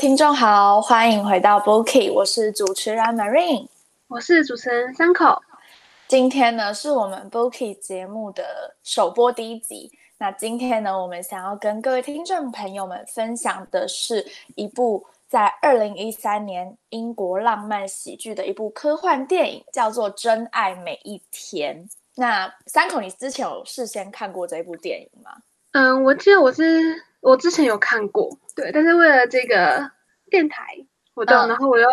位听众好，欢迎回到 Bookie，我是主持人 Marine，我是主持人三口。今天呢是我们 Bookie 节目的首播第一集。那今天呢，我们想要跟各位听众朋友们分享的是一部在二零一三年英国浪漫喜剧的一部科幻电影，叫做《真爱每一天》。那三口，你之前有事先看过这部电影吗？嗯，我记得我是。我之前有看过，对，但是为了这个电台活动，然后我又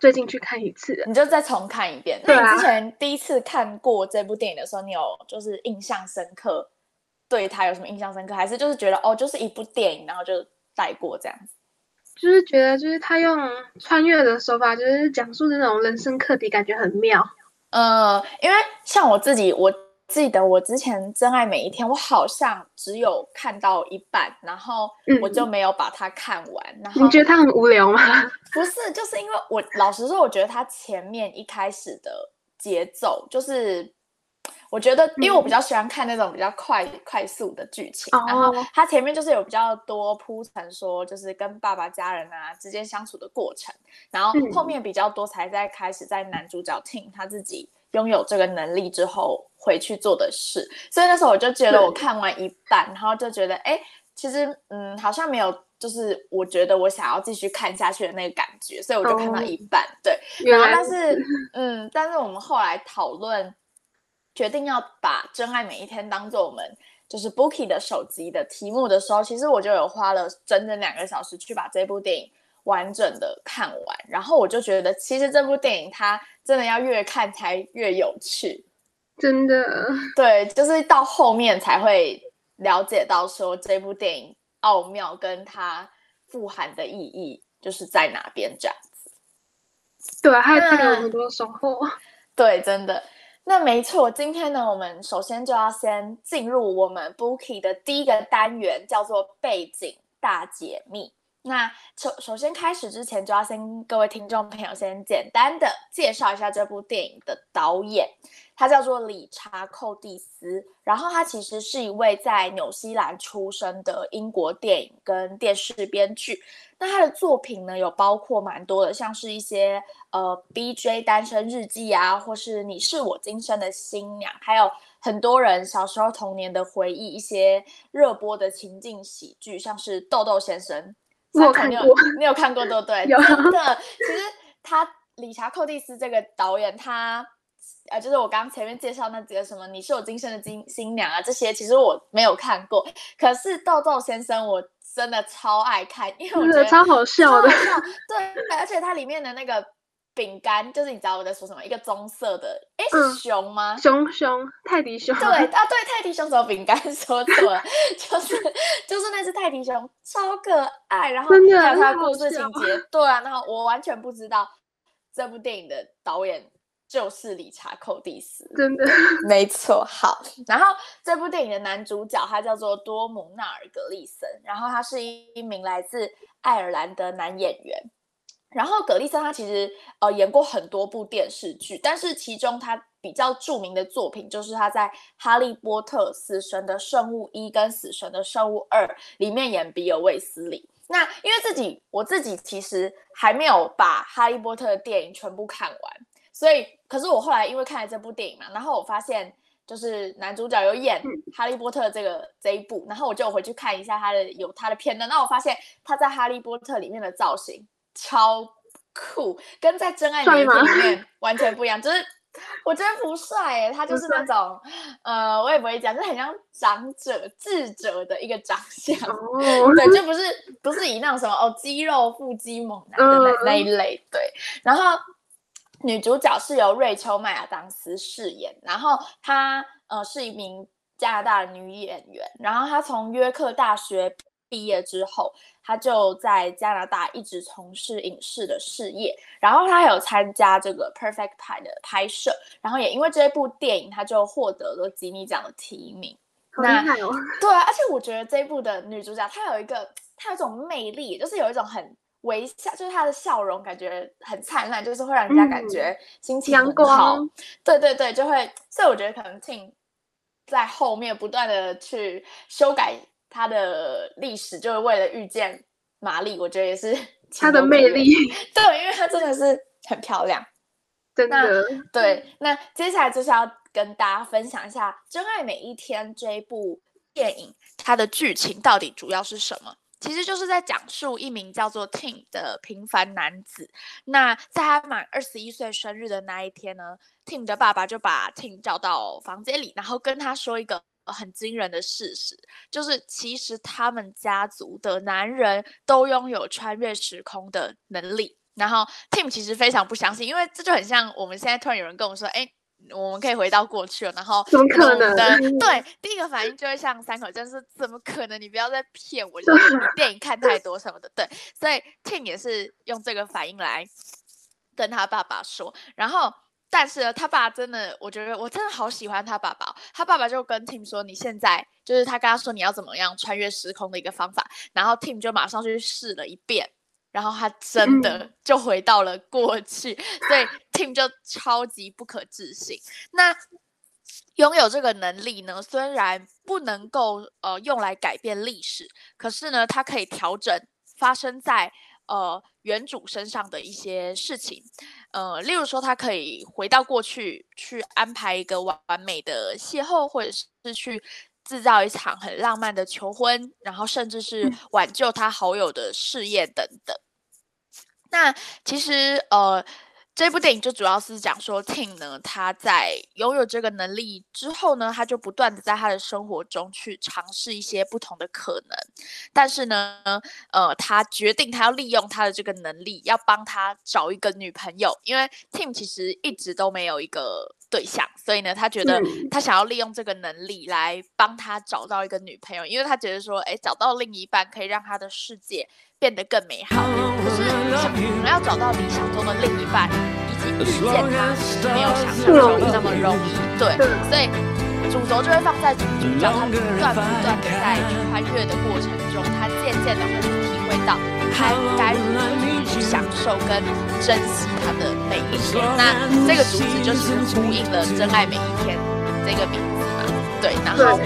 最近去看一次，你就再重看一遍。那你之前第一次看过这部电影的时候，你有就是印象深刻，对他有什么印象深刻，还是就是觉得哦，就是一部电影，然后就带过这样子？就是觉得就是他用穿越的手法，就是讲述那种人生课题，感觉很妙。呃，因为像我自己，我。记得我之前《真爱每一天》，我好像只有看到一半，然后我就没有把它看完。然后你觉得它很无聊吗？不是，就是因为我老实说，我觉得它前面一开始的节奏，就是我觉得，因为我比较喜欢看那种比较快快速的剧情，然后它前面就是有比较多铺陈，说就是跟爸爸家人啊之间相处的过程，然后后面比较多才在开始在男主角听他自己。拥有这个能力之后回去做的事，所以那时候我就觉得我看完一半，然后就觉得哎，其实嗯好像没有，就是我觉得我想要继续看下去的那个感觉，所以我就看到一半。对，然后但是嗯，但是我们后来讨论，决定要把《真爱每一天》当做我们就是 Bookie 的手机的题目的时候，其实我就有花了整整两个小时去把这部电影。完整的看完，然后我就觉得，其实这部电影它真的要越看才越有趣，真的。对，就是到后面才会了解到说这部电影奥妙跟它富含的意义就是在哪边这样子。对，还有很多收获。对，真的。那没错，今天呢，我们首先就要先进入我们 Bookie 的第一个单元，叫做背景大解密。那首首先开始之前，就要先各位听众朋友先简单的介绍一下这部电影的导演，他叫做理查·寇蒂斯，然后他其实是一位在纽西兰出生的英国电影跟电视编剧。那他的作品呢，有包括蛮多的，像是一些呃《B.J. 单身日记》啊，或是《你是我今生的新娘》，还有很多人小时候童年的回忆，一些热播的情境喜剧，像是《豆豆先生》。我看过，你有看过对不对？有的。其实他理查·寇蒂斯这个导演，他呃，就是我刚刚前面介绍那几个什么，你是我今生的金新娘啊，这些其实我没有看过。可是豆豆先生，我真的超爱看，因为我觉得超好笑的。对，而且它里面的那个。饼干就是你知道我在说什么？一个棕色的，哎，是熊吗？熊熊泰迪熊。对啊，对泰迪熊什么饼干 说错了，就是就是那只泰迪熊超可爱，然后还有它的故事情节，对啊，然后我完全不知道这部电影的导演就是理查·寇蒂斯，真的没错。好，然后这部电影的男主角他叫做多姆纳尔·格利森，然后他是一名来自爱尔兰的男演员。然后葛丽森她其实呃演过很多部电视剧，但是其中她比较著名的作品就是她在《哈利波特：死神的圣物一》跟《死神的圣物二》里面演比尔卫斯理。那因为自己我自己其实还没有把《哈利波特》的电影全部看完，所以可是我后来因为看了这部电影嘛，然后我发现就是男主角有演《哈利波特》这个这一部，然后我就回去看一下他的有他的片段，那我发现他在《哈利波特》里面的造型。超酷，跟在《真爱每一天》里面完全不一样。就是我觉得不帅哎，他就是那种呃，我也不会讲，就是很像长者智者的一个长相。对，就不是不是以那种什么哦肌肉腹肌猛男的那那一类。对，然后女主角是由瑞秋麦亚当斯饰演，然后她呃是一名加拿大的女演员，然后她从约克大学。毕业之后，他就在加拿大一直从事影视的事业，然后他还有参加这个《Perfect Pie》的拍摄，然后也因为这部电影，他就获得了吉尼奖的提名。那对啊，而且我觉得这一部的女主角她有一个，她有一种魅力，就是有一种很微笑，就是她的笑容感觉很灿烂，就是会让人家感觉心情很好。对对对，就会，所以我觉得可能 Tim 在后面不断的去修改。他的历史就是为了遇见玛丽，我觉得也是 她的魅力，对，因为她真的是很漂亮，真的。对，那接下来就是要跟大家分享一下《真爱每一天》这一部电影，它的剧情到底主要是什么？其实就是在讲述一名叫做 Tim 的平凡男子。那在他满二十一岁生日的那一天呢，Tim 的爸爸就把 Tim 叫到房间里，然后跟他说一个很惊人的事实，就是其实他们家族的男人都拥有穿越时空的能力。然后 Tim 其实非常不相信，因为这就很像我们现在突然有人跟我说：“哎。”我们可以回到过去了，然后怎么可能？对，第一个反应就会像三口真是怎么可能？你不要再骗我，就是 电影看太多什么的。对，所以 Tim 也是用这个反应来跟他爸爸说。然后，但是他爸真的，我觉得我真的好喜欢他爸爸。他爸爸就跟 Tim 说：“你现在就是他跟他说你要怎么样穿越时空的一个方法。”然后 Tim 就马上去试了一遍。然后他真的就回到了过去，所以 Tim 就超级不可置信。那拥有这个能力呢，虽然不能够呃用来改变历史，可是呢，它可以调整发生在呃原主身上的一些事情。呃，例如说，他可以回到过去去安排一个完美的邂逅，或者是去制造一场很浪漫的求婚，然后甚至是挽救他好友的事业等等。那其实，呃，这部电影就主要是讲说，Tim 呢，他在拥有这个能力之后呢，他就不断的在他的生活中去尝试一些不同的可能。但是呢，呃，他决定他要利用他的这个能力，要帮他找一个女朋友，因为 Tim 其实一直都没有一个对象，所以呢，他觉得他想要利用这个能力来帮他找到一个女朋友，因为他觉得说，哎，找到另一半可以让他的世界。变得更美好。可是，我们要找到理想中的另一半，以及遇见他，没有想象中那么容易。对，所以主轴就会放在主角，他不断不断的在穿越的过程中，他渐渐的会去体会到，他该如何去享受跟珍惜他的每一天。那这个主旨就是呼应了《真爱每一天》这个名字嘛？对，然后，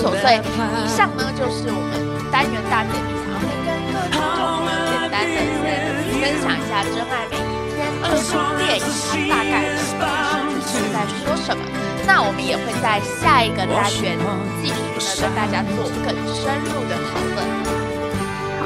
所以以上呢，就是我们单元大解。简单的分享一下《真爱每一天》这部电影，它大概的故事是在说什么？那我们也会在下一个单元继续呢跟大家做更深入的讨论。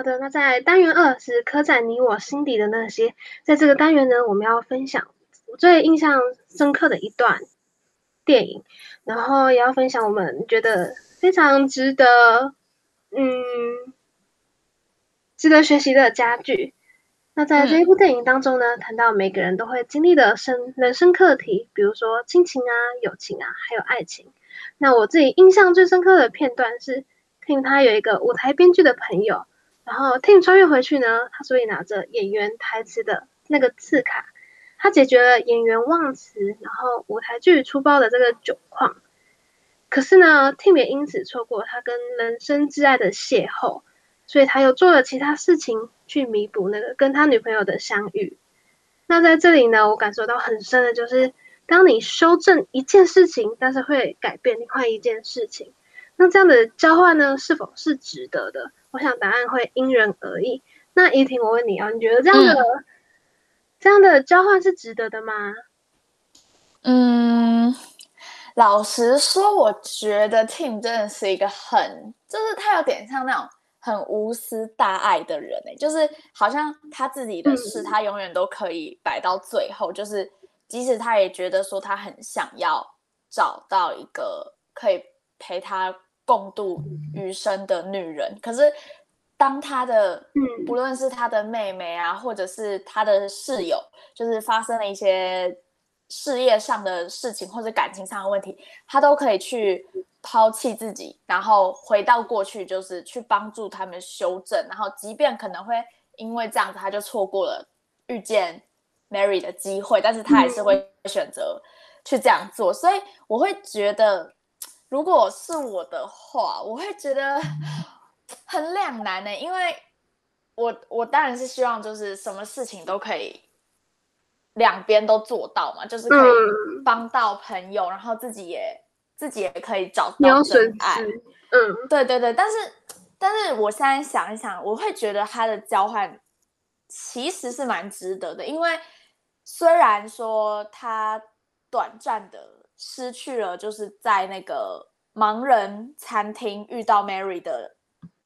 好的，那在单元二是刻在你我心底的那些，在这个单元呢，我们要分享我最印象深刻的一段电影，然后也要分享我们觉得非常值得，嗯，值得学习的佳句。那在这一部电影当中呢，谈到每个人都会经历的生人生课题，比如说亲情啊、友情啊，还有爱情。那我自己印象最深刻的片段是，听他有一个舞台编剧的朋友。然后 Tim 穿越回去呢，他所以拿着演员台词的那个字卡，他解决了演员忘词，然后舞台剧出包的这个窘况。可是呢，Tim 也因此错过他跟人生挚爱的邂逅，所以他又做了其他事情去弥补那个跟他女朋友的相遇。那在这里呢，我感受到很深的就是，当你修正一件事情，但是会改变另外一件事情，那这样的交换呢，是否是值得的？我想答案会因人而异。那怡婷，我问你啊，你觉得这样的这样的交换是值得的吗？嗯，老实说，我觉得 Tim 真的是一个很，就是他有点像那种很无私大爱的人哎，就是好像他自己的事，他永远都可以摆到最后，就是即使他也觉得说他很想要找到一个可以陪他。共度余生的女人，可是当他的嗯不论是他的妹妹啊，或者是他的室友，就是发生了一些事业上的事情或者感情上的问题，他都可以去抛弃自己，然后回到过去，就是去帮助他们修正。然后，即便可能会因为这样子，他就错过了遇见 Mary 的机会，但是他还是会选择去这样做。所以，我会觉得，如果是我的话，我会觉得很两难呢、因为我我当然是希望就是什么事情都可以两边都做到嘛，就是可以嗯帮到朋友，然后自己也自己也可以找到真爱。嗯对对对，但是但是我现在想一想，我会觉得他的交换其实是蛮值得的，因为虽然说他短暂的失去了就是在那个盲人餐厅遇到 Mary 的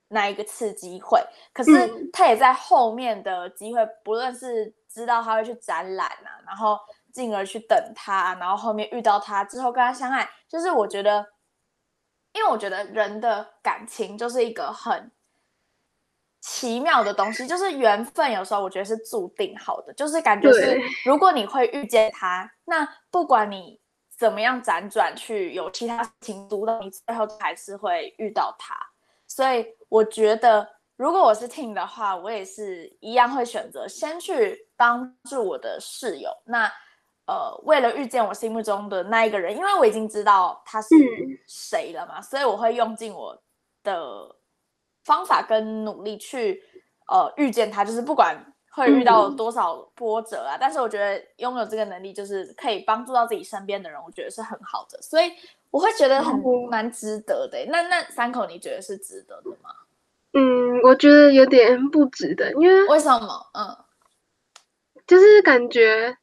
那一个次机会，可是嗯他也在后面的机会，不论是知道他会去展览啊，然后进而去等他，然后后面遇到他之后跟他相爱，就是我觉得。因为我觉得人的感情就是一个很奇妙的东西，就是缘分，有时候我觉得是注定好的，就是感觉是如果你会遇见他，那不管你怎么样辗转去有其他事情阻挡，你最后还是会遇到他。所以我觉得，如果我是 Team 的话，我也是一样会选择先去帮助我的室友。那呃，为了遇见我心目中的那一个人，因为我已经知道他是嗯谁了嘛，所以我会用尽我的方法跟努力去呃遇见他，就是不管会遇到嗯多少波折啊，但是我觉得拥有这个能力，就是可以帮助到自己身边的人，我觉得是很好的，所以我会觉得很哦蛮值得的欸。那那三口你觉得是值得的吗？嗯，我觉得有点不值得，因为为什么？嗯就是感觉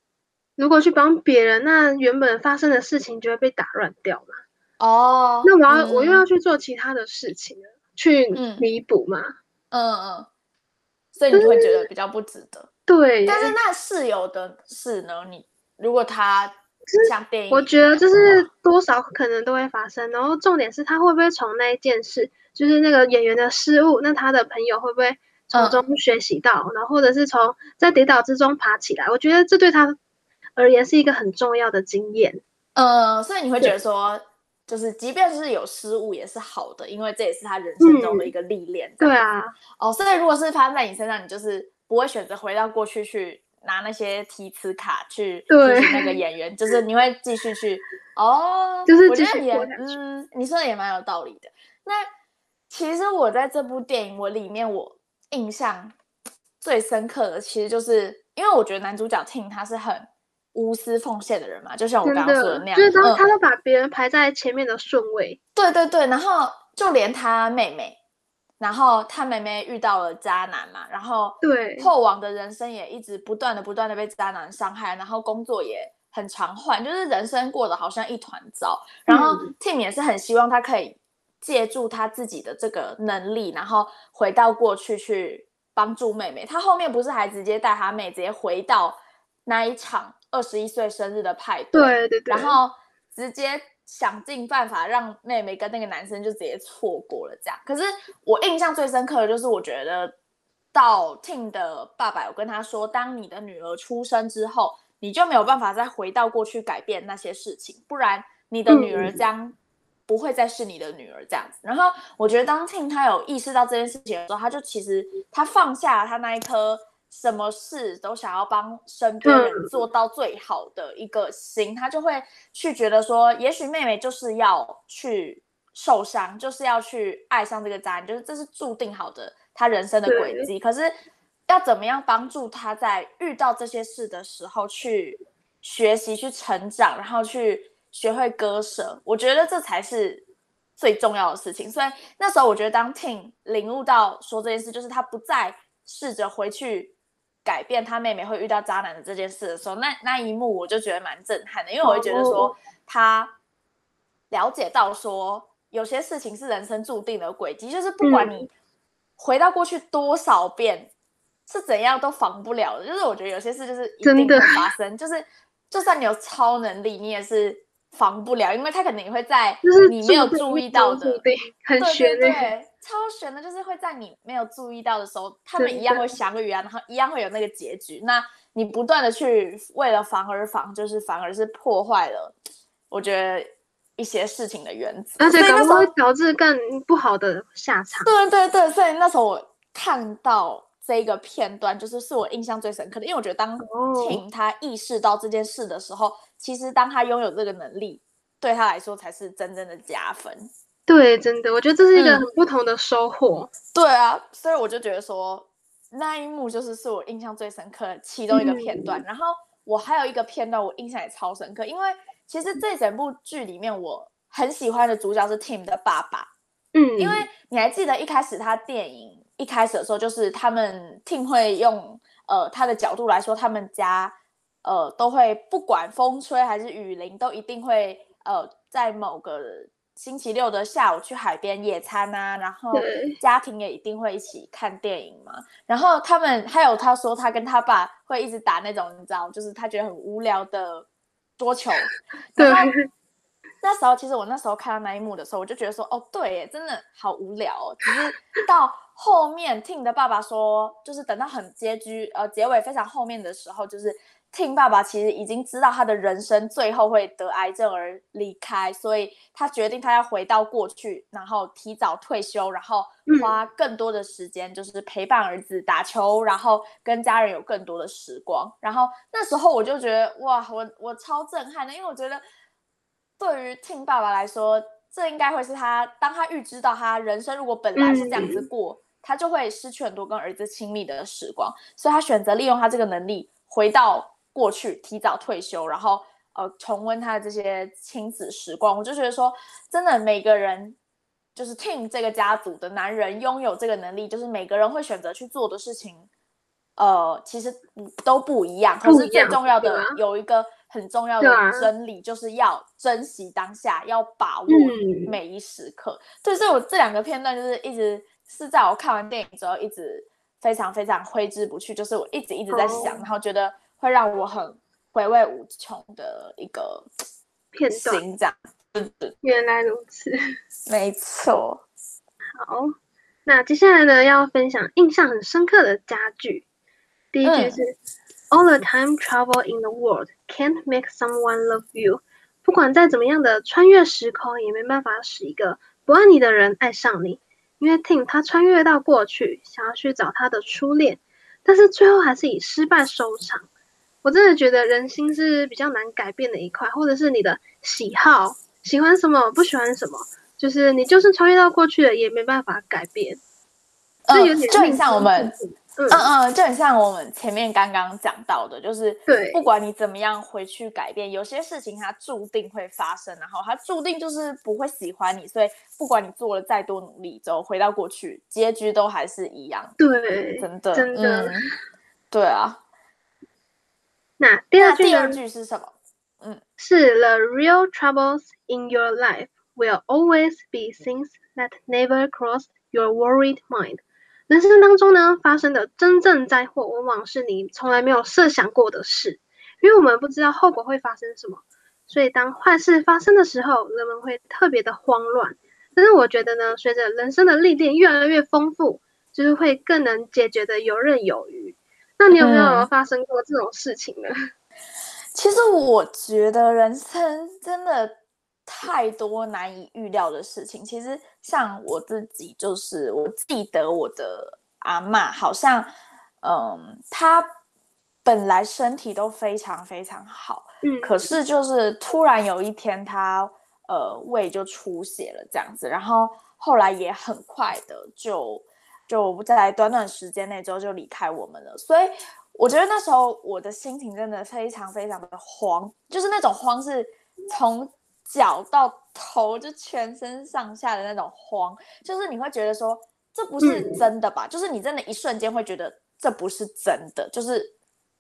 如果去帮别人，那原本发生的事情就会被打乱掉嘛。哦，那我要、我又嗯要去做其他的事情了，去嗯弥补嘛。嗯嗯，所以你会觉得比较不值得。对，但是那室友的事呢？你如果他像电影，我觉得就是多少可能都会发生，然后重点是他会不会从那一件事，就是那个演员的失误，那他的朋友会不会从嗯中学习到，然后或者是从在跌倒之中爬起来？我觉得这对他而言是一个很重要的经验。呃，所以你会觉得说，就是即便是有失误也是好的，因为这也是他人生中的一个历练。对啊，哦，所以如果是发生在你身上，你就是不会选择回到过去去拿那些提词卡去对提醒那个演员，就是你会继续去 哦，就是我觉得也嗯，你说的也蛮有道理的。那其实我在这部电影我里面我印象最深刻的，其实就是因为我觉得男主角 Tim 他是很无私奉献的人嘛，就像我真刚刚说的的那样，就是当嗯他都把别人排在前面的顺位。对对对，然后就连他妹妹，然后他妹妹遇到了渣男嘛，然后对后往的人生也一直不断的不断的被渣男伤害，然后工作也很常换，就是人生过得好像一团糟。然后嗯 Tim 也是很希望他可以借助他自己的这个能力，然后回到过去去帮助妹妹。他后面不是还直接带他妹直接回到那一场二十一岁生日的派对，对对对，然后直接想尽办法让妹妹跟那个男生就直接错过了这样。可是我印象最深刻的就是，我觉得到 Tim 的爸爸有跟他说，当你的女儿出生之后，你就没有办法再回到过去改变那些事情，不然你的女儿嗯将不会再是你的女儿这样子。然后我觉得当 Tim 他有意识到这件事情的时候，他就其实他放下了他那一颗什么事都想要帮身边人嗯做到最好的一个心，他就会去觉得说，也许妹妹就是要去受伤，就是要去爱上这个渣男，就是这是注定好的他人生的轨迹。可是要怎么样帮助他在遇到这些事的时候去学习、去成长，然后去学会割舍，我觉得这才是最重要的事情。所以那时候我觉得，当 Ting 领悟到说这件事，就是他不再试着回去改变他妹妹会遇到渣男的这件事的时候，那那一幕我就觉得蛮震撼的，因为我会觉得说哦他了解到说有些事情是人生注定的轨迹，就是不管嗯。你回到过去多少遍。是怎样都防不了的，就是我觉得有些事就是一定会发生，就是就算你有超能力，你也是防不了，因为他可能也会在你没有注意到的。中注定很对悬对，超悬的，就是会在你没有注意到的时候，他们一样会相遇啊，然后一样会有那个结局。那你不断的去为了防而防，就是反而是破坏了，我觉得一些事情的原则，而且可能会导致更不好的下场。对对对，所以那时候我看到这个片段，就是是我印象最深刻的，因为我觉得当 Tim 他意识到这件事的时候，其实当他拥有这个能力，对他来说才是真正的加分。对，真的，我觉得这是一个很不同的收获。对啊，所以我就觉得说那一幕就是是我印象最深刻的其中一个片段。然后我还有一个片段，我印象也超深刻，因为其实这整部剧里面我很喜欢的主角是 Tim 的爸爸。嗯，因为你还记得一开始他电影一开始的时候，就是他们 Tim 会用呃他的角度来说，他们家呃都会不管风吹还是雨淋，都一定会呃在某个。星期六的下午去海边野餐啊，然后家庭也一定会一起看电影嘛。然后他们还有他说他跟他爸会一直打那种你知道，就是他觉得很无聊的桌球。对。那时候其实我那时候看到那一幕的时候，我就觉得说哦，对耶，真的好无聊。哦。只是到后面听的爸爸说，就是等到很结局呃结尾非常后面的时候，就是。听爸爸其实已经知道他的人生最后会得癌症而离开，所以他决定他要回到过去，然后提早退休，然后花更多的时间就是陪伴儿子打球，然后跟家人有更多的时光。然后那时候我就觉得哇，我我超震撼的，因为我觉得对于听爸爸来说，这应该会是他当他预知到他人生如果本来是这样子过，他就会失去很多跟儿子亲密的时光，所以他选择利用他这个能力回到。过去提早退休，然后呃重温他的这些亲子时光，我就觉得说，真的每个人就是 Team 这个家族的男人拥有这个能力，就是每个人会选择去做的事情，呃，其实都不一样。可是最重要的有一个很重要的真理，就是要珍惜当下，要把握每一时刻。对，所以我这两个片段就是一直是在我看完电影之后，一直非常非常挥之不去，就是我一直一直在想，然后觉得。会让我很回味无穷的一个片段，这样。原来如此，没错。好，那接下来呢，要分享印象很深刻的家句。第一句是：All the time travel in the world can't make someone love you。不管再怎么样的穿越时空，也没办法使一个不爱你的人爱上你。因为 Tim 他穿越到过去，想要去找他的初恋，但是最后还是以失败收场。我真的觉得人心是比较难改变的一块，或者是你的喜好，喜欢什么，不喜欢什么，就是你就是穿越到过去了，也没办法改变。嗯，就很像我们，嗯嗯，就很像我们前面刚刚讲到的，就是对，不管你怎么样回去改变，有些事情它注定会发生，然后它注定就是不会喜欢你，所以不管你做了再多努力，之后回到过去，结局都还是一样。对，真的，真的，对啊。那第二句第二句是什么？嗯，是 The real troubles in your life will always be things that never cross your worried mind。人生当中呢，发生的真正灾祸，往往是你从来没有设想过的事，因为我们不知道后果会发生什么，所以当坏事发生的时候，人们会特别的慌乱。但是我觉得呢，随着人生的历练越来越丰富，就是会更能解决的游刃有余。那你有没有发生过这种事情呢？其实我觉得人生真的太多难以预料的事情。其实像我自己，就是我记得我的阿妈，好像嗯，她本来身体都非常非常好，嗯，可是就是突然有一天，她呃胃就出血了这样子，然后后来也很快的就。就在短短时间内之后就离开我们了，所以我觉得那时候我的心情真的非常非常的慌，就是那种慌是从脚到头就全身上下的那种慌，就是你会觉得说这不是真的吧？就是你真的一瞬间会觉得这不是真的，就是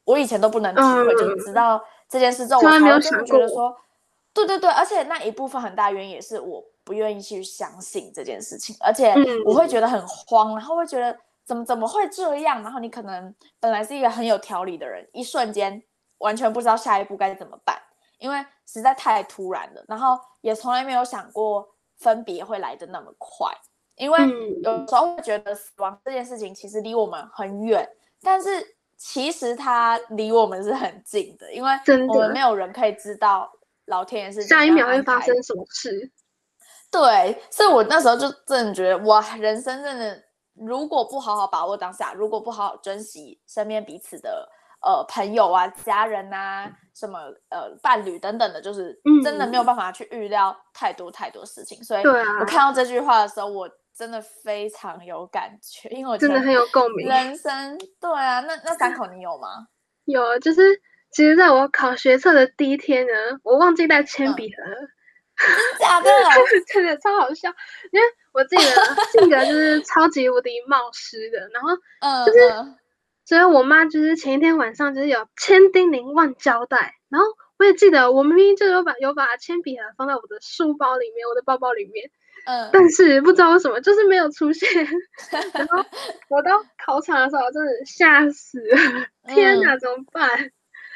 我以前都不能体会，就是直到这件事之后我才真的觉得说，对对对，而且那一部分很大原因也是我。不愿意去相信这件事情，而且我会觉得很慌，然后会觉得怎么怎么会这样？然后你可能本来是一个很有条理的人，一瞬间完全不知道下一步该怎么办，因为实在太突然了。然后也从来没有想过分别会来的那么快，因为嗯有时候会觉得死亡这件事情其实离我们很远，但是其实它离我们是很近的，因为我们没有人可以知道老天爷是怎下一秒会发生什么事？对，所以我那时候就真的觉得，哇，人生真的，如果不好好把握当下，如果不好好珍惜身边彼此的呃朋友啊、家人啊、什么呃伴侣等等的，就是真的没有办法去预料太多太多事情。所以我看到这句话的时候，我真的非常有感觉，因为我真的很有共鸣。人生对啊，那那三口你有吗？有，就是其实在我考学测的第一天呢，我忘记带铅嗯笔盒了，真假的？真的超好笑。因为我自己的性格就是超级无敌冒失的，然后嗯，就是嗯所以我妈就是前一天晚上就是有千叮咛万交代，然后我也记得我明明就有把有把铅笔盒放在我的书包里面，我的包包里面，嗯，但是不知道为什么就是没有出现。然后我到考场的时候，我真的吓死了，天哪，怎么办？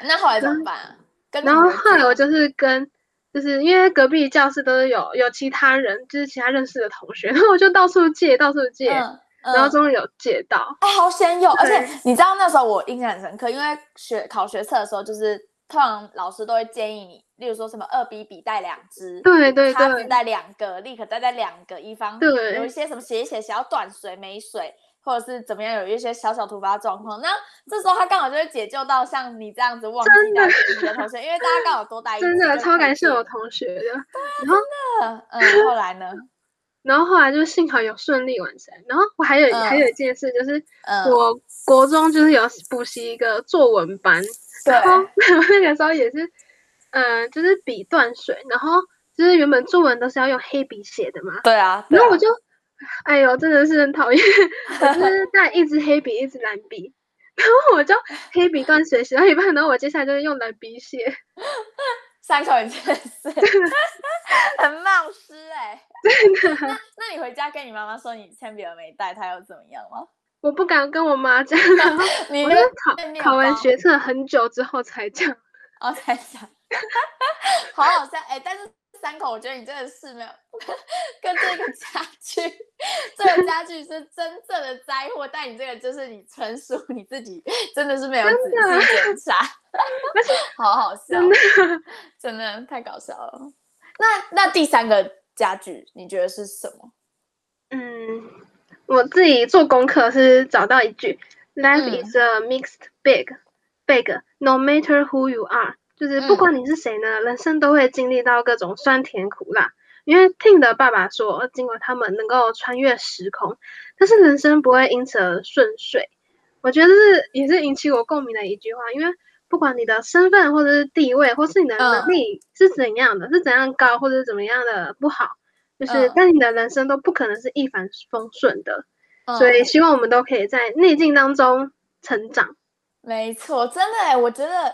那后来怎么办然后后来我就是跟，就是因为隔壁教室都是有有其他人，就是其他认识的同学，然后我就到处借，到处借，嗯，然后嗯终于有借到。哎，好险有！而且你知道那时候我印象很深刻，因为学考学测的时候，就是通常老师都会建议你，例如说什么二笔笔带两支，对对叉子对带两个，立可带带两个，以防对有一些什么写一写写要断水没水，或者是怎么样有一些小小突发状况，那这时候他刚好就会解救到像你这样子忘记真的带笔的同学，因为大家刚好多带一支，真的超感谢我同学的。然后呢嗯，后来呢？然后后来就幸好有顺利完成。然后我还有、还嗯有一件事，就是嗯，我国中就是有补习一个作文班，对，然后 那个时候也是，嗯、就是笔断水，然后就是原本作文都是要用黑笔写的嘛，对啊，对啊然后我就，哎呦，真的是很讨厌，我就是 带一支黑笔，一支蓝笔，然后我就黑笔断水写到一半，然后我接下来就是用蓝笔写，三口你真的是很冒失哎、真的，那。那你回家跟你妈妈说你铅笔盒没带，她又怎么样吗？我不敢跟我妈讲，然后 你我就考考完包学测很久之后才讲，哦才讲，好好笑哎、但是三口我觉得你真的是没有跟这个家具，这个家具是真正的灾祸，但你这个就是你纯属你自己真的是没有仔细检查，好好 笑，真的，太搞笑了。那那第三个家具你觉得是什么？嗯，我自己做功课是找到一句，Life 嗯 is a mixed bag, bag, no matter who you are，就是不管你是谁呢，人生都会经历到各种酸甜苦辣。因为 Tim 的爸爸说，尽管他们能够穿越时空，但是人生不会因此而顺遂。我觉得是也是引起我共鸣的一句话，因为不管你的身份或者是地位，或是你的能嗯力是怎样的，是怎样高或者是怎么样的不好，就是嗯但你的人生都不可能是一帆风顺的。嗯所以希望我们都可以在逆境当中成长。没错，真的哎，我觉得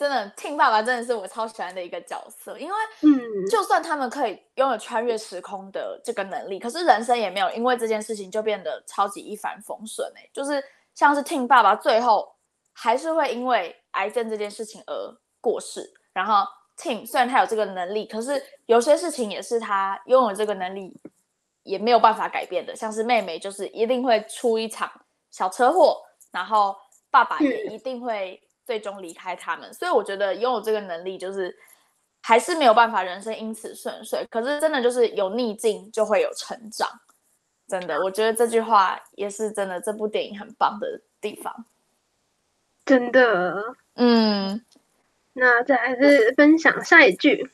真的听爸爸真的是我超喜欢的一个角色，因为嗯，就算他们可以拥有穿越时空的这个能力，可是人生也没有因为这件事情就变得超级一帆风顺哎，就是像是听爸爸最后还是会因为癌症这件事情而过世，然后 Tim 虽然他有这个能力，可是有些事情也是他拥有这个能力也没有办法改变的，像是妹妹就是一定会出一场小车祸，然后爸爸也一定会最终离开他们，所以我觉得拥有这个能力就是还是没有办法人生因此顺遂，可是真的就是有逆境就会有成长，真的，我觉得这句话也是真的这部电影很棒的地方。真的。嗯那再来是分享下一句。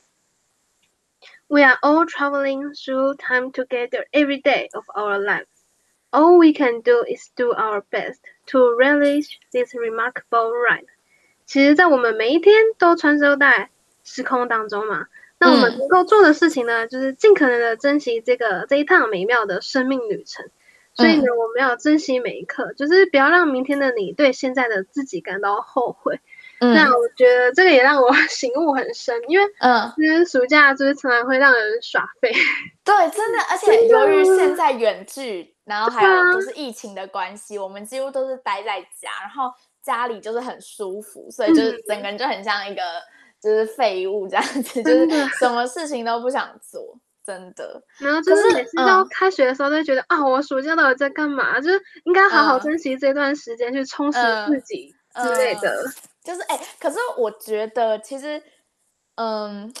We are all traveling through time together every day of our lives. All we can do is do our best to relish this remarkable ride. 其实，在我们每一天都穿梭在时空当中嘛，那我们嗯能够做的事情呢，就是尽可能的珍惜这个这一趟美妙的生命旅程。所以呢，我们要珍惜每一刻，就是不要让明天的你对现在的自己感到后悔。嗯那嗯我觉得这个也让我醒悟很深，因为嗯，其实暑假就是常常会让人耍废。对，真的，而且由于现在远距，然后还有就是疫情的关系，我们几乎都是待在家，然后家里就是很舒服，所以就是嗯整个人就很像一个就是废物这样子，就是什么事情都不想做。真的。然后就是每次到开学的时候，都觉得啊，我暑假到底在干嘛？就是应该好好珍惜这段时间，去充实自己之类的。就是哎，可是我觉得其实，嗯，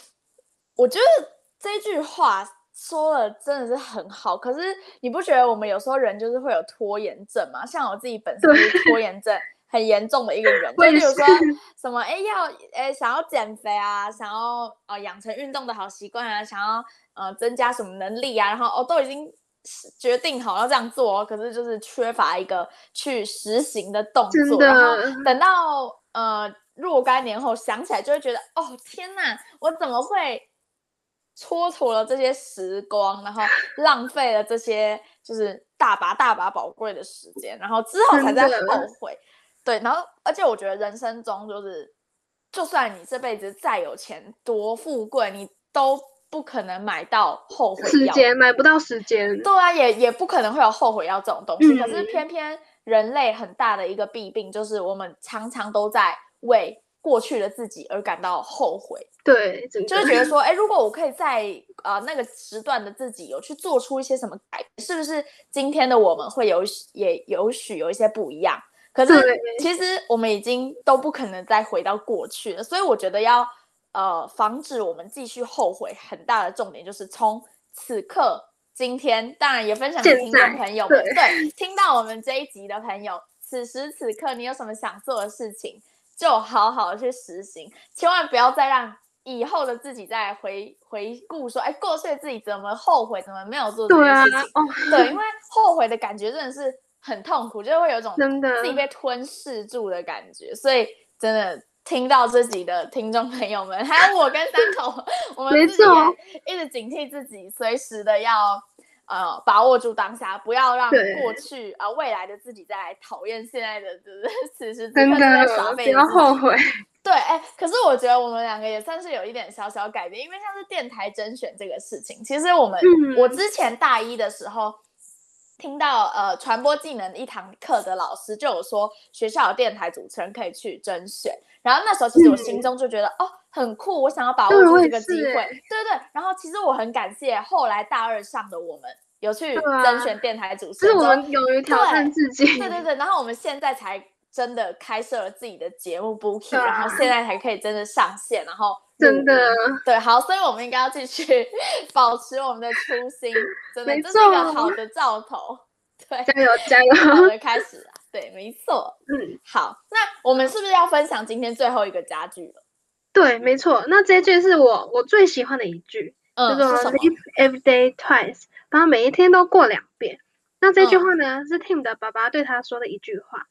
我觉得这句话说的真的是很好。可是你不觉得我们有时候人就是会有拖延症吗？像我自己本身是拖延症很严重的一个人，就比如说什么哎要哎想要减肥啊，想要呃养成运动的好习惯啊，想要呃增加什么能力啊，然后哦都已经决定好要这样做，可是就是缺乏一个去实行的动作，然后等到。呃，若干年后想起来就会觉得，哦天哪，我怎么会蹉跎了这些时光，然后浪费了这些就是大把大把宝贵的时间，然后之后才在后悔。对，然后而且我觉得人生中就是，就算你这辈子再有钱多富贵，你都不可能买到后悔时间，买不到时间。对啊，也也不可能会有后悔药这种东西。可是偏偏。人类很大的一个弊病就是，我们常常都在为过去的自己而感到后悔。对，就是觉得说，哎，如果我可以在啊那个时段的自己有去做出一些什么改变，是不是今天的我们会有也有许有一些不一样？可是其实我们已经都不可能再回到过去了，所以我觉得要呃防止我们继续后悔，很大的重点就是从此刻。今天当然也分享给听众朋友们，对，听到我们这一集的朋友，此时此刻你有什么想做的事情，就好好的去实行，千万不要再让以后的自己再回回顾说，哎，过去的自己怎么后悔，怎么没有做这件事情？对，因为后悔的感觉真的是很痛苦，就是会有种真的自己被吞噬住的感觉，所以真的听到自己的听众朋友们，还有我跟三口，我们自己一直警惕自己，随时的要。呃，把握住当下，不要让过去啊未来的自己再来讨厌现在的，就 是此时此刻在耍废，不要后悔。对，哎，可是我觉得我们两个也算是有一点小小改变，因为像是电台甄选这个事情，其实我们我之前大一的时候听到呃传播技能一堂课的老师就有说学校有电台主持人可以去甄选，然后那时候其实我心中就觉得哦很酷，我想要把握住这个机会，对对。然后其实我很感谢后来大二上的我们。有去甄选电台主持，是我们勇于挑战自己。对对对，然后我们现在才真的开设了自己的节目 Booking，然后现在才可以真的上线，然后真的对好，所以我们应该要继续 保持我们的初心，真的这是一个好的兆头。对，加油加油，好的开始啊！对，没错。嗯，好，那我们是不是要分享今天最后一个家具了？对，没错。那这句是我我最喜欢的一句，叫做 Live every day twice。把每一天都过两遍。那这句话呢，是 Tim 的爸爸对他说的一句话。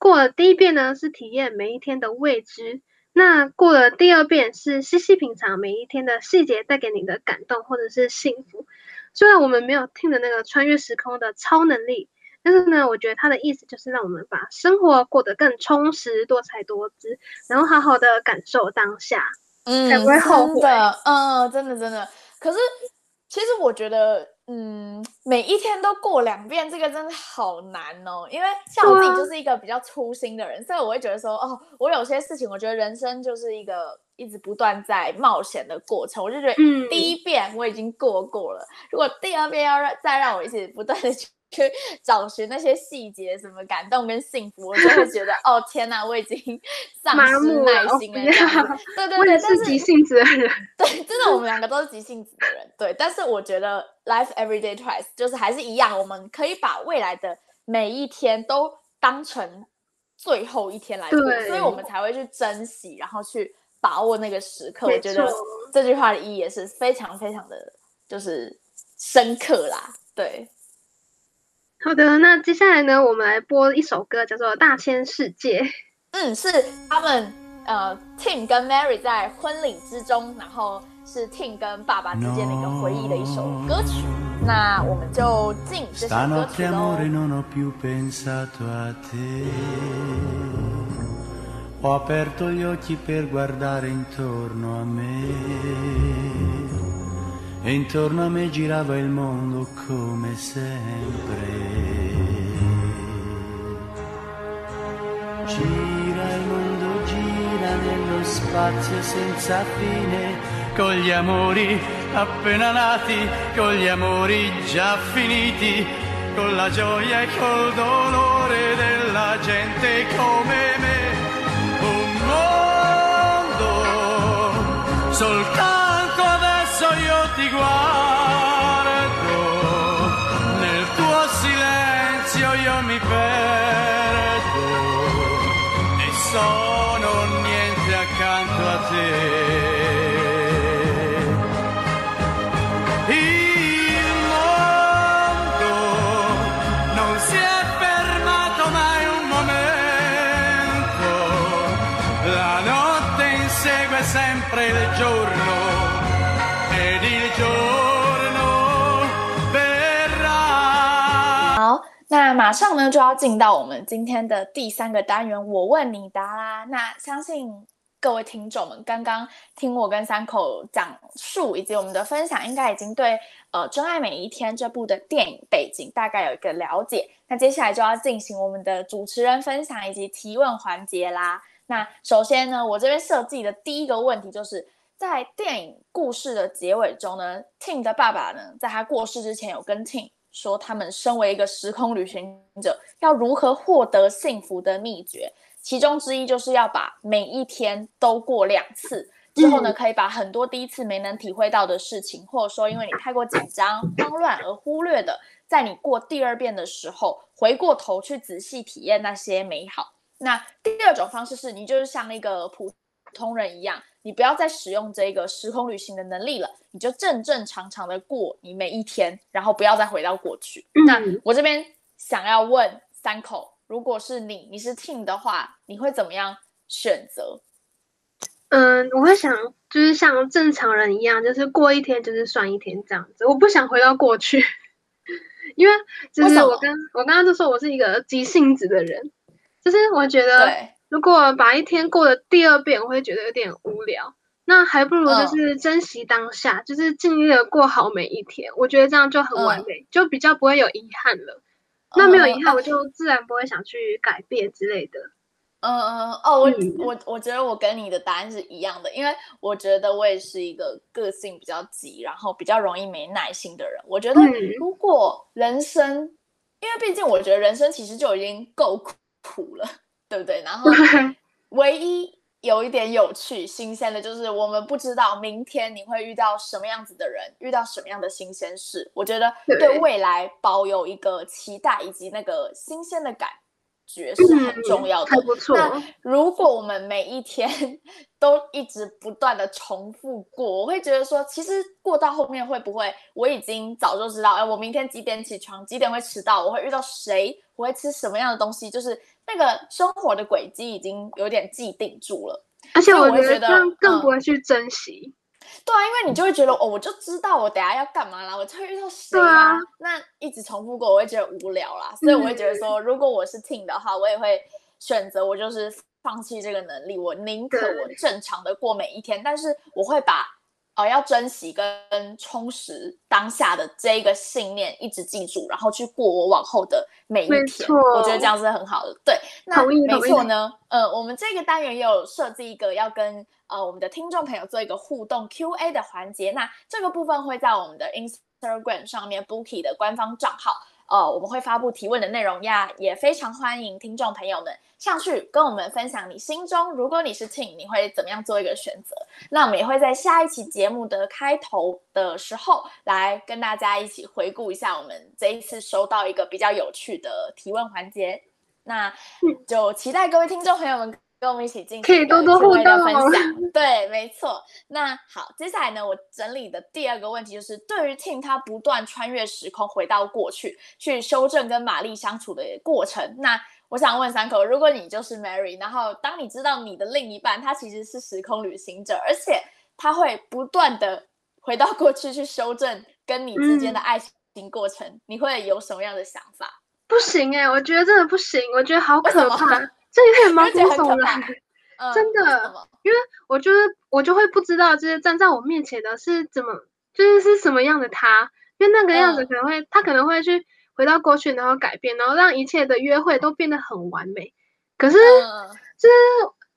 过了第一遍呢，是体验每一天的未知；那过了第二遍，是细细品尝每一天的细节带给你的感动或者是幸福。虽然我们没有 Tim 的那个穿越时空的超能力，但是呢，我觉得它的意思就是让我们把生活过得更充实、多彩多姿，然后好好的感受当下，嗯才不会后悔。嗯，真的真的。可是其实我觉得。嗯，每一天都过两遍，这个真的好难哦。因为像我自己就是一个比较粗心的人，所以我会觉得说，哦，我有些事情，我觉得人生就是一个一直不断在冒险的过程。我就觉得，第一遍我已经过过了，如果第二遍要让再让我一直不断的去。去找寻那些细节，什么感动跟幸福，我就会觉得哦天哪，我已经丧失耐心了。对对对，是急性子的人。对，真的，我们两个都是急性子的人。对，但是我觉得 life every day twice 就是还是一样，我们可以把未来的每一天都当成最后一天来过，所以我们才会去珍惜，然后去把握那个时刻。我觉得这句话的意义也是非常非常的就是深刻啦。对。好的，那接下来呢，我们来播一首歌，叫做《大千世界》。嗯，是他们呃，Tim 跟 Mary 在婚礼之中，然后是 Tim 跟爸爸之间的一个回忆的一首歌曲。那我们就进这首歌曲喽。E intorno a me girava il mondo come sempre. Gira il mondo, gira nello spazio senza fine, con gli amori appena nati, con gli amori già finiti, con la gioia e col dolore della gente come me. Un mondo, soltanto 好那马上呢就要进到我们今天的第三个单元我问你答啦。那相信各位听众们刚刚听我跟三口讲述以及我们的分享，应该已经对呃《真爱每一天》这部的电影背景大概有一个了解。那接下来就要进行我们的主持人分享以及提问环节啦。那首先呢，我这边设计的第一个问题就是。在电影故事的结尾中呢，Tim 的爸爸呢，在他过世之前有跟 Tim 说，他们身为一个时空旅行者，要如何获得幸福的秘诀。其中之一就是要把每一天都过两次，之后呢，可以把很多第一次没能体会到的事情，或者说因为你太过紧张、慌乱而忽略的，在你过第二遍的时候，回过头去仔细体验那些美好。那第二种方式是你就是像一个普通人一样，你不要再使用这个时空旅行的能力了，你就正正常常的过你每一天，然后不要再回到过去。那我这边想要问三口，如果是你，你是 Team 的话，你会怎么样选择？嗯，我会想就是像正常人一样，就是过一天就是算一天这样子。我不想回到过去，因为就是我跟我刚刚就说我是一个急性子的人，就是我觉得如果把一天过了第二遍，我会觉得有点无聊。那还不如就是珍惜当下，嗯、就是尽力的过好每一天。我觉得这样就很完美，嗯、就比较不会有遗憾了。那没有遗憾，我就自然不会想去改变之类的。嗯嗯哦，我我我觉得我跟你的答案是一样的，因为我觉得我也是一个个性比较急，然后比较容易没耐心的人。我觉得如果人生，因为毕竟我觉得人生其实就已经够苦了，对不对？然后 唯一有一点有趣、新鲜的，就是我们不知道明天你会遇到什么样子的人，遇到什么样的新鲜事。我觉得对未来保有一个期待以及那个新鲜的感。觉是很重要的。嗯、不错。那如果我们每一天 都一直不断的重复过，我会觉得说，其实过到后面会不会，我已经早就知道，哎，我明天几点起床，几点会迟到，我会遇到谁，我会吃什么样的东西，就是那个生活的轨迹已经有点既定住了。而且我觉得这样更不会去珍惜。嗯对啊，因为你就会觉得哦，我就知道我等下要干嘛啦，我就会遇到谁啊？那一直重复过，我会觉得无聊啦。所以我会觉得说，嗯、如果我是 Team 的话，我也会选择我就是放弃这个能力，我宁可我正常的过每一天，但是我会把呃要珍惜跟充实当下的这一个信念一直记住，然后去过我往后的每一天。我觉得这样是很好的。对，那没错呢。呃，我们这个单元也有设计一个要跟。呃，我们的听众朋友做一个互动 Q&A 的环节，那这个部分会在我们的 Instagram 上面 Bookie 的官方账号，呃，我们会发布提问的内容呀，也非常欢迎听众朋友们上去跟我们分享你心中，如果你是 Team，你会怎么样做一个选择？那我们也会在下一期节目的开头的时候来跟大家一起回顾一下我们这一次收到一个比较有趣的提问环节，那就期待各位听众朋友们。跟我们一起进行可以多多互动的分享，对，没错。那好，接下来呢，我整理的第二个问题就是，对于 Tim 他不断穿越时空回到过去，去修正跟玛丽相处的过程，那我想问三口，如果你就是 Mary，然后当你知道你的另一半他其实是时空旅行者，而且他会不断的回到过去去修正跟你之间的爱情过程，嗯、你会有什么样的想法？不行哎、欸，我觉得真的不行，我觉得好可怕。这有点毛骨悚然，嗯、真的，因为我觉得我就会不知道，就是站在我面前的是怎么，就是是什么样的他，因为那个样子可能会，嗯、他可能会去回到过去，然后改变，然后让一切的约会都变得很完美。可是，嗯、就是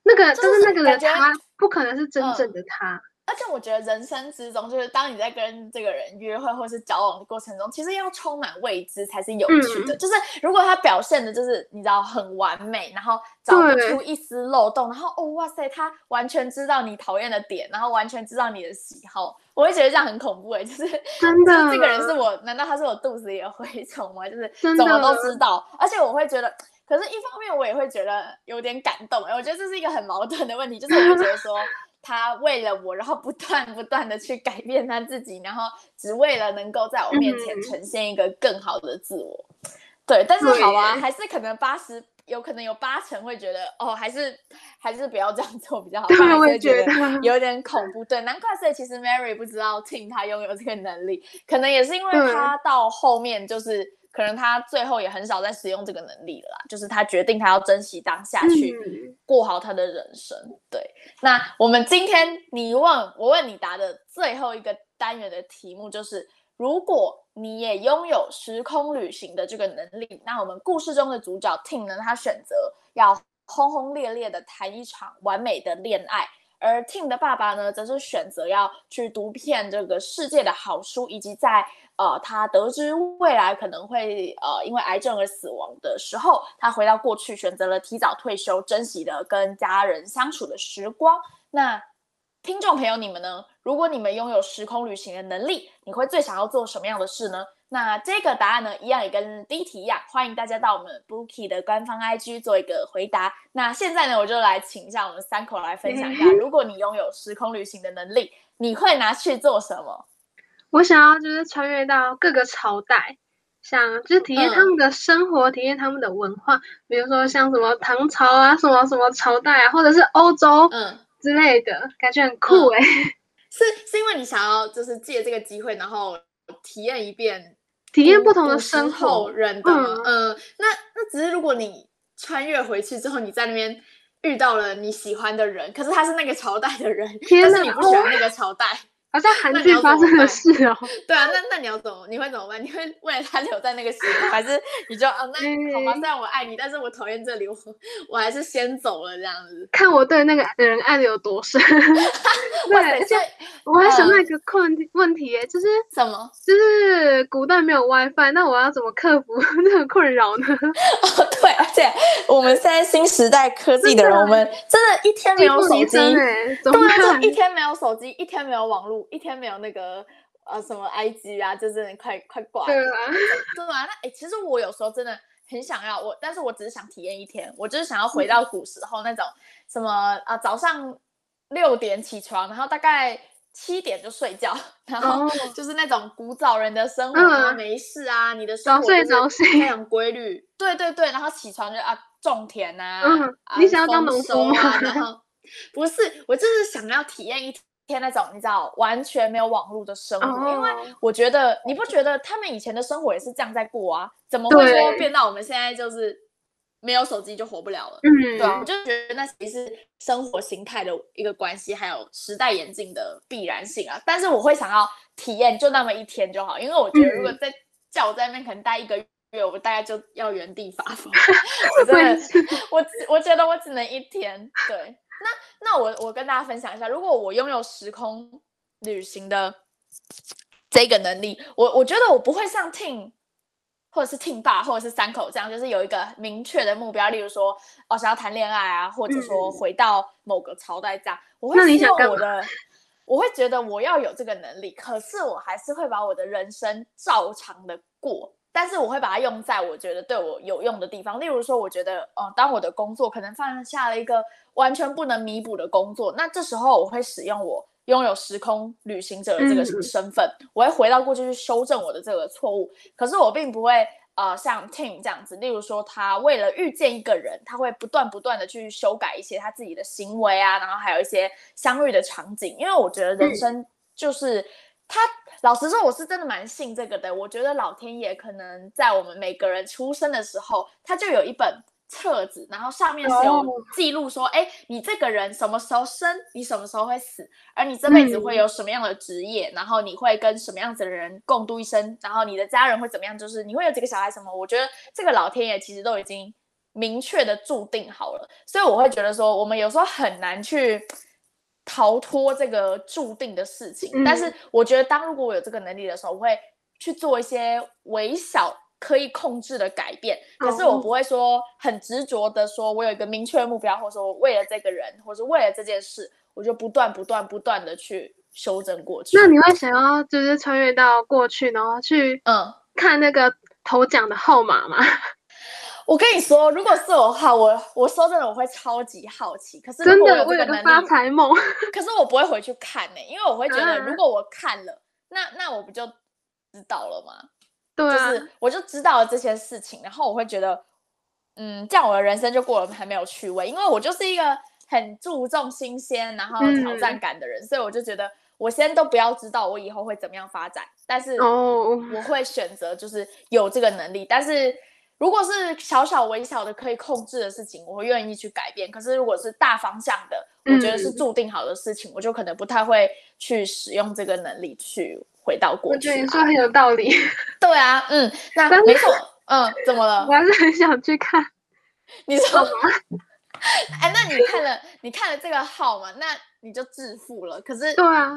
那个，就但是那个人他不可能是真正的他，而且我觉得人生之中，就是当你在跟这个人约会或是交往的过程中，其实要充满未知才是有趣的。就是如果他表现的就是你知道很完美，然后找不出一丝漏洞，然后哦哇塞，他完全知道你讨厌的点，然后完全知道你的喜好，我会觉得这样很恐怖哎，就是 真的，这个人是我，难道他是我肚子里的蛔虫吗？就是怎么都知道，而且我会觉得，可是一方面我也会觉得有点感动哎，我觉得这是一个很矛盾的问题，就是我会觉得说。他为了我，然后不断不断的去改变他自己，然后只为了能够在我面前呈现一个更好的自我。对，但是好啊，还是可能八十，有可能有八成会觉得，哦，还是还是不要这样做比较好。对，我也觉得有点 恐怖。对，难怪所以其实 Mary 不知道 Tim 他拥有这个能力，可能也是因为他到后面就是。可能他最后也很少再使用这个能力了，啦，就是他决定他要珍惜当下，去过好他的人生。对，那我们今天你问我问你答的最后一个单元的题目就是：如果你也拥有时空旅行的这个能力，那我们故事中的主角 Tim 呢？他选择要轰轰烈烈的谈一场完美的恋爱。而 Tim 的爸爸呢，则是选择要去读遍这个世界的好书，以及在呃他得知未来可能会呃因为癌症而死亡的时候，他回到过去，选择了提早退休，珍惜的跟家人相处的时光。那听众朋友，你们呢？如果你们拥有时空旅行的能力，你会最想要做什么样的事呢？那这个答案呢，一样也跟第一题一样，欢迎大家到我们 Bookie 的官方 IG 做一个回答。那现在呢，我就来请一下我们三口来分享一下，如果你拥有时空旅行的能力，你会拿去做什么？我想要就是穿越到各个朝代，想就是体验他们的生活，体验他们的文化，比如说像什么唐朝啊，什么什么朝代啊，或者是欧洲嗯之类的，感觉很酷哎。是是因为你想要就是借这个机会，然后体验一遍。体验不同的身后人的，嗯，那那只是如果你穿越回去之后，你在那边遇到了你喜欢的人，可是他是那个朝代的人，但是你不喜欢那个朝代。好像韩剧发生的事哦。对啊，那那你要怎么？你会怎么办？你会为了他留在那个时候，还是你就啊？那好吧，虽然我爱你，但是我讨厌这里，我我还是先走了这样子。看我对那个人爱的有多深。对，而且我还想到一个困问题，哎，就是什么？就是古代没有 WiFi，那我要怎么克服这个困扰呢？哦，对，而且我们现在新时代科技的人，我们真的一天没有手机，对，就一天没有手机，一天没有网络。一天没有那个呃什么 IG 啊，就真的快快挂。对啊，对啊。那哎，其实我有时候真的很想要我，但是我只是想体验一天，我就是想要回到古时候那种什么啊，早上六点起床，然后大概七点就睡觉，然后就是那种古早人的生活啊，没事啊，你的生活非常规律。对对对，然后起床就啊种田啊，嗯，你想要当农夫吗？然后 不是，我就是想要体验一。天那种你知道完全没有网络的生活，因为我觉得你不觉得他们以前的生活也是这样在过啊？怎么会说变到我们现在就是没有手机就活不了了？嗯，对啊，我就觉得那其实是生活形态的一个关系，还有时代演进的必然性啊。但是我会想要体验就那么一天就好，因为我觉得如果在叫我在那边可能待一个月，我大概就要原地发疯。我真的，我我觉得我只能一天，对。那那我我跟大家分享一下，如果我拥有时空旅行的这个能力，我我觉得我不会像 Ting 或者是 Ting 爸或者是三口这样，就是有一个明确的目标，例如说哦想要谈恋爱啊，或者说回到某个朝代这样。我会希望我的，我会觉得我要有这个能力，可是我还是会把我的人生照常的过。但是我会把它用在我觉得对我有用的地方，例如说，我觉得，嗯，当我的工作可能放下了一个完全不能弥补的工作，那这时候我会使用我拥有时空旅行者的这个身份，我会回到过去去修正我的这个错误。可是我并不会，呃，像 Tim 这样子，例如说，他为了遇见一个人，他会不断不断的去修改一些他自己的行为啊，然后还有一些相遇的场景，因为我觉得人生就是他。老实说，我是真的蛮信这个的。我觉得老天爷可能在我们每个人出生的时候，他就有一本册子，然后上面是有记录说，哎，你这个人什么时候生，你什么时候会死，而你这辈子会有什么样的职业，然后你会跟什么样子的人共度一生，然后你的家人会怎么样，就是你会有几个小孩什么？我觉得这个老天爷其实都已经明确的注定好了，所以我会觉得说，我们有时候很难去。逃脱这个注定的事情。嗯但是我觉得，当如果我有这个能力的时候，我会去做一些微小可以控制的改变。可是我哦不会说很执着的说，我有一个明确的目标，或者说我为了这个人，或者为了这件事，我就不断不断不断的去修正过去。那你会想要就是穿越到过去，然后去嗯。看那个头奖的号码吗？我跟你说，如果是我的话，我我说真的，我会超级好奇。可是如真的，我有个有这个能力，发财梦。可是我不会回去看呢、因为我会觉得，啊如果我看了，那那我不就知道了吗？对啊，就是我就知道了这些事情，然后我会觉得，嗯，这样我的人生就过得还没有趣味，因为我就是一个很注重新鲜然后挑战嗯感的人，所以我就觉得我先都不要知道我以后会怎么样发展，但是哦，我会选择就是有这个能力，但是如果是小小微小的可以控制的事情，我会愿意去改变。可是如果是大方向的，我觉得是嗯注定好的事情，我就可能不太会去使用这个能力去回到过去我觉得。你说很有道理，对啊，嗯，那没错，嗯，怎么了我？还是很想去看。你说，哎，那你看了你看了这个号嘛？那你就致富了。可是对啊，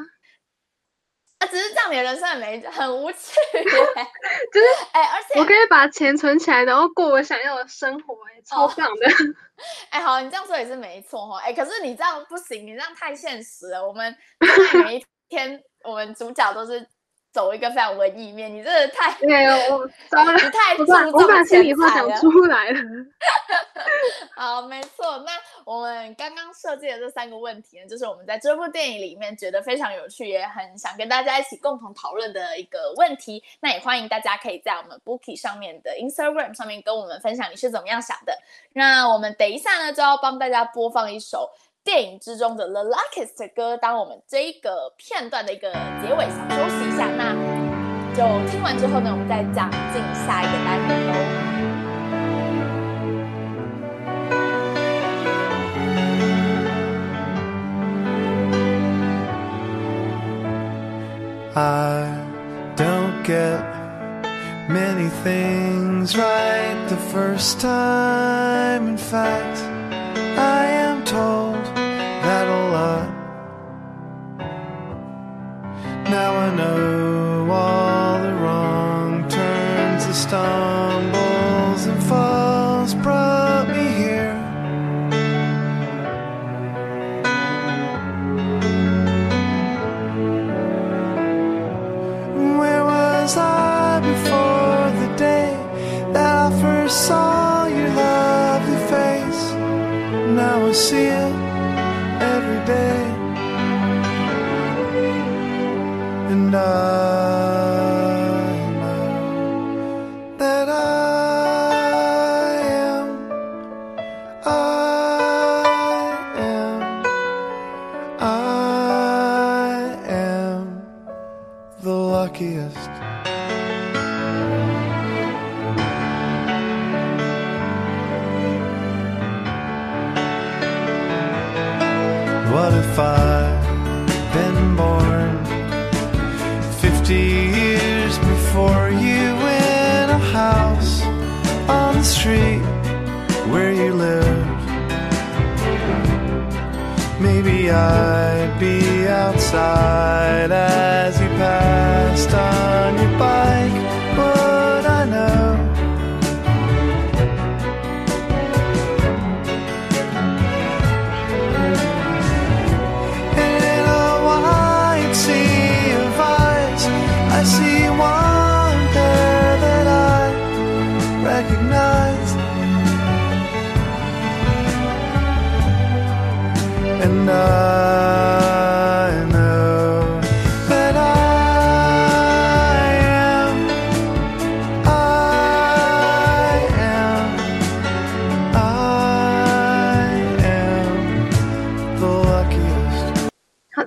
啊，只是这样，你的人生很没很无趣 耶。就是哎，而且我可以把钱存起来，然后过我想要的生活、欸，超哦棒的。哎，好，你这样说也是没错哈。哎，可是你这样不行，你这样太现实了。我们每一天，我们主角都是走一个非常文艺面，你真的太对，我糟了，你太注我把心里话讲。出来了。好，没错。那我们刚刚设计的这三个问题呢，就是我们在这部电影里面觉得非常有趣，也很想跟大家一起共同讨论的一个问题。那也欢迎大家可以在我们 Bookie 上面的 Instagram 上面跟我们分享你是怎么样想的。那我们等一下呢，就要帮大家播放一首电影之中的 The Luckiest 的歌，当我们这一个片段的一个结尾，想休息一下。那就听完之后呢，我们再讲进下一个单元喽。I don't get many things right the first time. In fact, I am Now I know all the wrong turns, the stumbles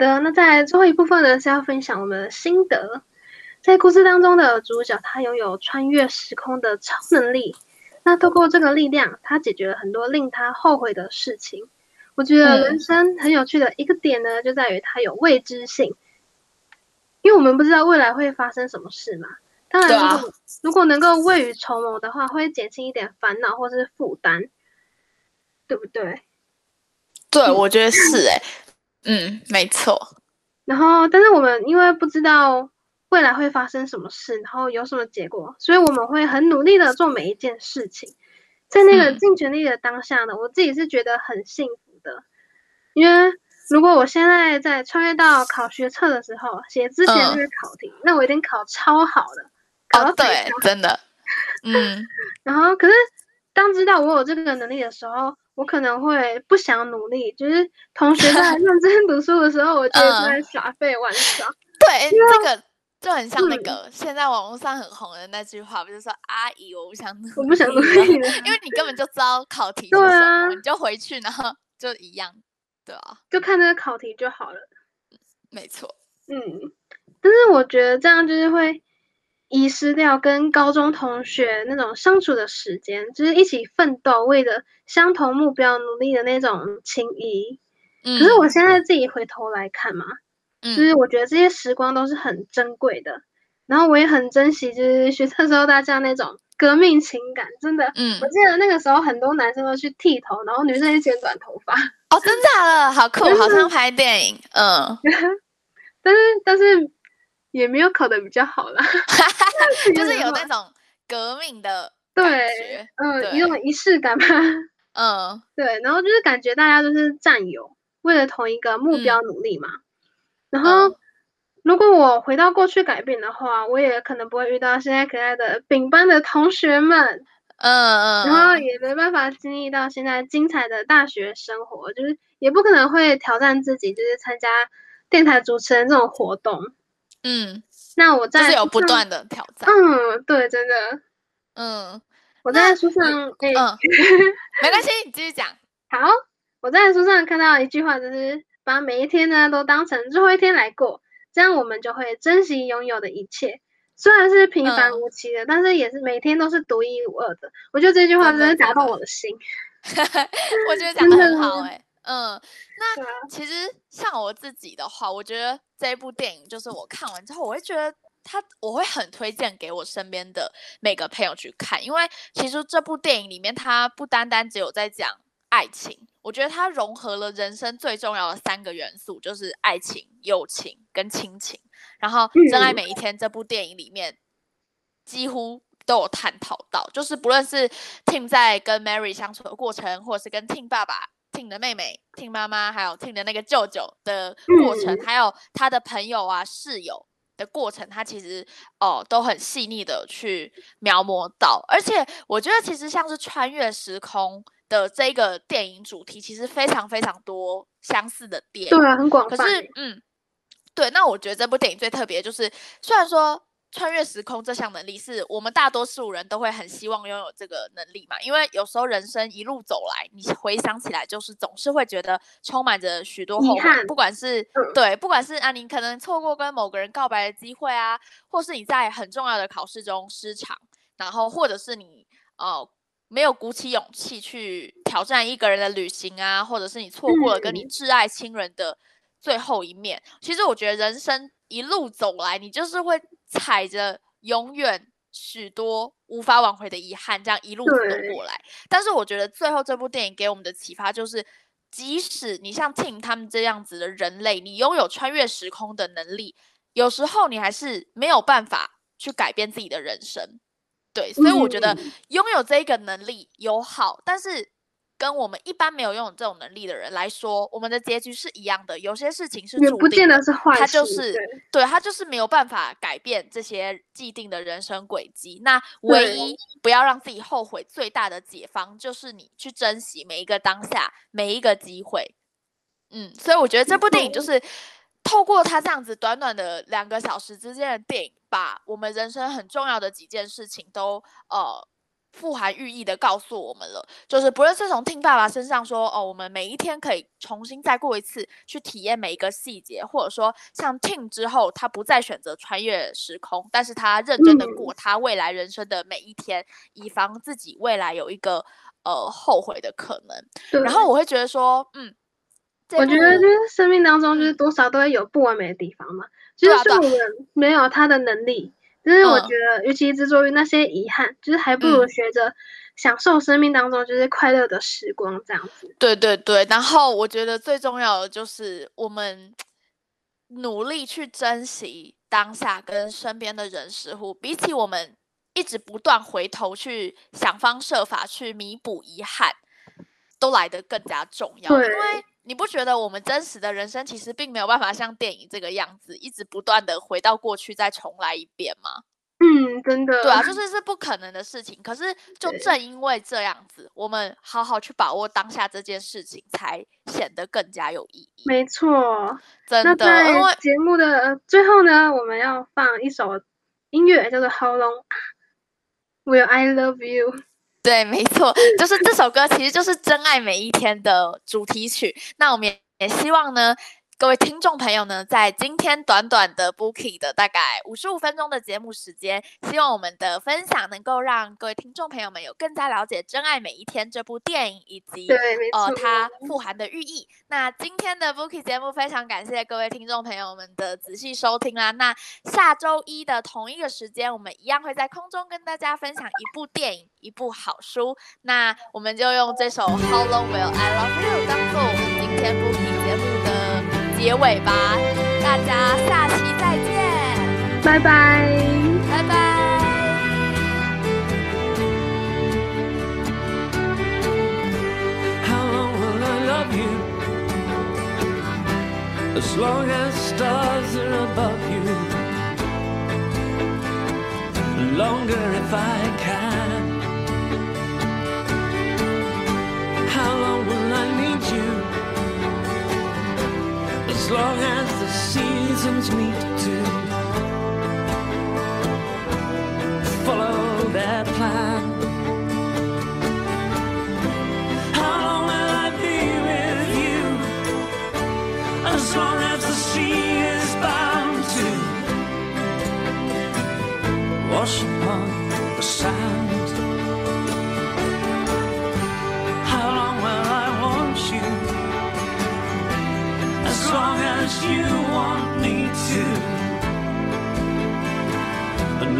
的，那在最后一部分呢是要分享我们的心得。在故事当中的主角，他拥有穿越时空的超能力。那透过这个力量，他解决了很多令他后悔的事情。我觉得嗯人生很有趣的一个点呢，就在于它有未知性，因为我们不知道未来会发生什么事嘛。当然，如果、如果能够未雨绸缪的话，会减轻一点烦恼或是负担，对不对？对，我觉得是哎、嗯，没错。然后，但是我们因为不知道未来会发生什么事，然后有什么结果，所以我们会很努力的做每一件事情。在那个嗯尽全力的当下呢，我自己是觉得很幸福的，因为如果我现在在穿越到考学测的时候写之前那个考题，那我一定考超好的，考到，哦对。，真的，嗯 然后，可是当知道我有这个能力的时候，我可能会不想努力。就是同学在 认真读书的时候，我觉得是在耍废玩耍。对，这个就很像那嗯个现在网络上很红的那句话，不是说阿姨我不想努力，我不想努力，因为你根本就知道考题是对什么，啊你就回去然后就一样，对啊，就看那个考题就好了。没错，嗯，但是我觉得这样就是会遗失掉跟高中同学那种相处的时间，就是一起奋斗，为了相同目标努力的那种情谊。嗯，可是我现在自己回头来看嘛，嗯就是我觉得这些时光都是很珍贵的，然后我也很珍惜，就是学生时候大家那种革命情感，真的。嗯我，记得那个时候很多男生都去剃头，然后女生去剪短头发，哦，真假的，好酷，好像拍电影，嗯，但是但是也没有考的比较好啦，就是有那种革命的感对觉，，嗯，对有种仪式感吧。嗯对，然后就是感觉大家都是战友，为了同一个目标努力嘛。然后，嗯如果我回到过去改变的话，我也可能不会遇到现在可爱的丙班的同学们，嗯嗯，然后嗯也没办法经历到现在精彩的大学生活，就是也不可能会挑战自己，就是参加电台主持人这种活动。嗯，那我在就是有不断的挑战，嗯，对，真的，嗯我在书上，哎、嗯，没关系，你继续讲，好，我在书上看到一句话，就是把每一天呢都当成最后一天来过，这样我们就会珍惜拥有的一切。虽然是平凡嗯无奇的，但是也是每天都是独一无二的。我觉得这句话真的打动我的心。我觉得讲的很好哎、嗯，那其实像我自己的话，我觉得这一部电影就是我看完之后，我会觉得它，我会很推荐给我身边的每个朋友去看，因为其实这部电影里面，它不单单只有在讲爱情，我觉得它融合了人生最重要的三个元素，就是爱情、友情跟亲情。然后《真爱嗯。每一天》这部电影里面几乎都有探讨到，就是不论是 Tim 在跟 Mary 相处的过程，或者是跟 Tim 爸爸、Tim 的妹妹、Tim 妈妈，还有 Tim 的那个舅舅的过程，嗯还有他的朋友啊、室友的过程，他其实哦都很细腻的去描摹到。而且我觉得，其实像是穿越时空的这个电影主题，其实非常非常多相似的点。对啊，很广可泛可。是，嗯，对，那我觉得这部电影最特别，就是虽然说穿越时空这项能力是我们大多数人都会很希望拥有这个能力嘛，因为有时候人生一路走来，你回想起来，就是总是会觉得充满着许多后悔，不管是、嗯对，不管是啊，你可能错过跟某个人告白的机会啊，或是你在很重要的考试中失常，然后或者是你呃。没有鼓起勇气去挑战一个人的旅行啊，或者是你错过了跟你嗯挚爱亲人的最后一面。其实我觉得人生一路走来，你就是会踩着永远许多无法挽回的遗憾，这样一路走对过来。但是我觉得最后这部电影给我们的启发就是，即使你像 Tim 他们这样子的人类，你拥有穿越时空的能力，有时候你还是没有办法去改变自己的人生。对，所以我觉得嗯拥有这一个能力有好，但是跟我们一般没有拥有这种能力的人来说，我们的结局是一样的。有些事情是也不见注定的得是坏事。他就是对对他就是没有办法改变这些既定的人生轨迹。那唯一不要让自己后悔最大的解方，就是你去珍惜每一个当下，每一个机会。嗯，所以我觉得这部电影就是透过他这样子短短的两个小时之间的电影，把我们人生很重要的几件事情都呃。富含寓意的告诉我们了，就是不论是从听爸爸身上说，哦，我们每一天可以重新再过一次，去体验每一个细节，或者说像 Tim 之后，他不再选择穿越时空，但是他认真的嗯。过他未来人生的每一天，以防自己未来有一个呃后悔的可能。然后我会觉得说，嗯，我觉得就是生命当中就是嗯。多少都会有不完美的地方嘛，就是我们没有他的能力，但是我嗯觉得与其执着于那些遗憾，就是还不如嗯学着享受生命当中就是快乐的时光这样子。对对对，然后我觉得最重要的就是我们努力去珍惜当下跟身边的人事物，比起我们一直不断回头去想方设法去弥补遗憾，都来得更加重要。因对为你不觉得我们真实的人生其实并没有办法像电影这个样子，一直不断的回到过去再重来一遍吗？嗯，真的。对啊，就是是不可能的事情。可是就正因为这样子，我们好好去把握当下这件事情，才显得更加有意义。没错。真的，因为节目的呃最后呢，我们要放一首音乐，叫做《How Long Will I Love You》。对，没错，就是这首歌其实就是《真爱每一天》的主题曲。那我们也也希望呢，各位听众朋友呢，在今天短短的 Bookie 的大概五十五分钟的节目时间，希望我们的分享能够让各位听众朋友们有更加了解《真爱每一天》这部电影以及对，呃它富含的寓意。那今天的 Bookie 节目非常感谢各位听众朋友们的仔细收听啦。那下周一的同一个时间，我们一样会在空中跟大家分享一部电影、一部好书。那我们就用这首 How Long Will I Love You 当做我们今天 Bookie 结尾吧。大家下期再见，拜拜。拜拜。How long will I love you? As long as stars are above you. Longer if I can. Long as the seasons meet to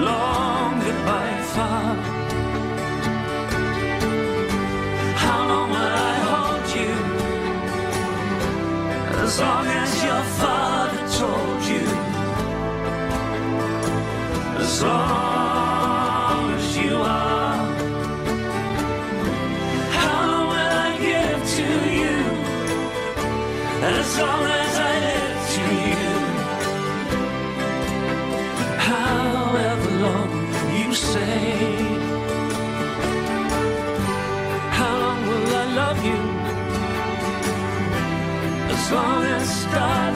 Longer by far. How long will I hold you? As long as your father told you. As long as you are. How long will I give to you? As long as gonna start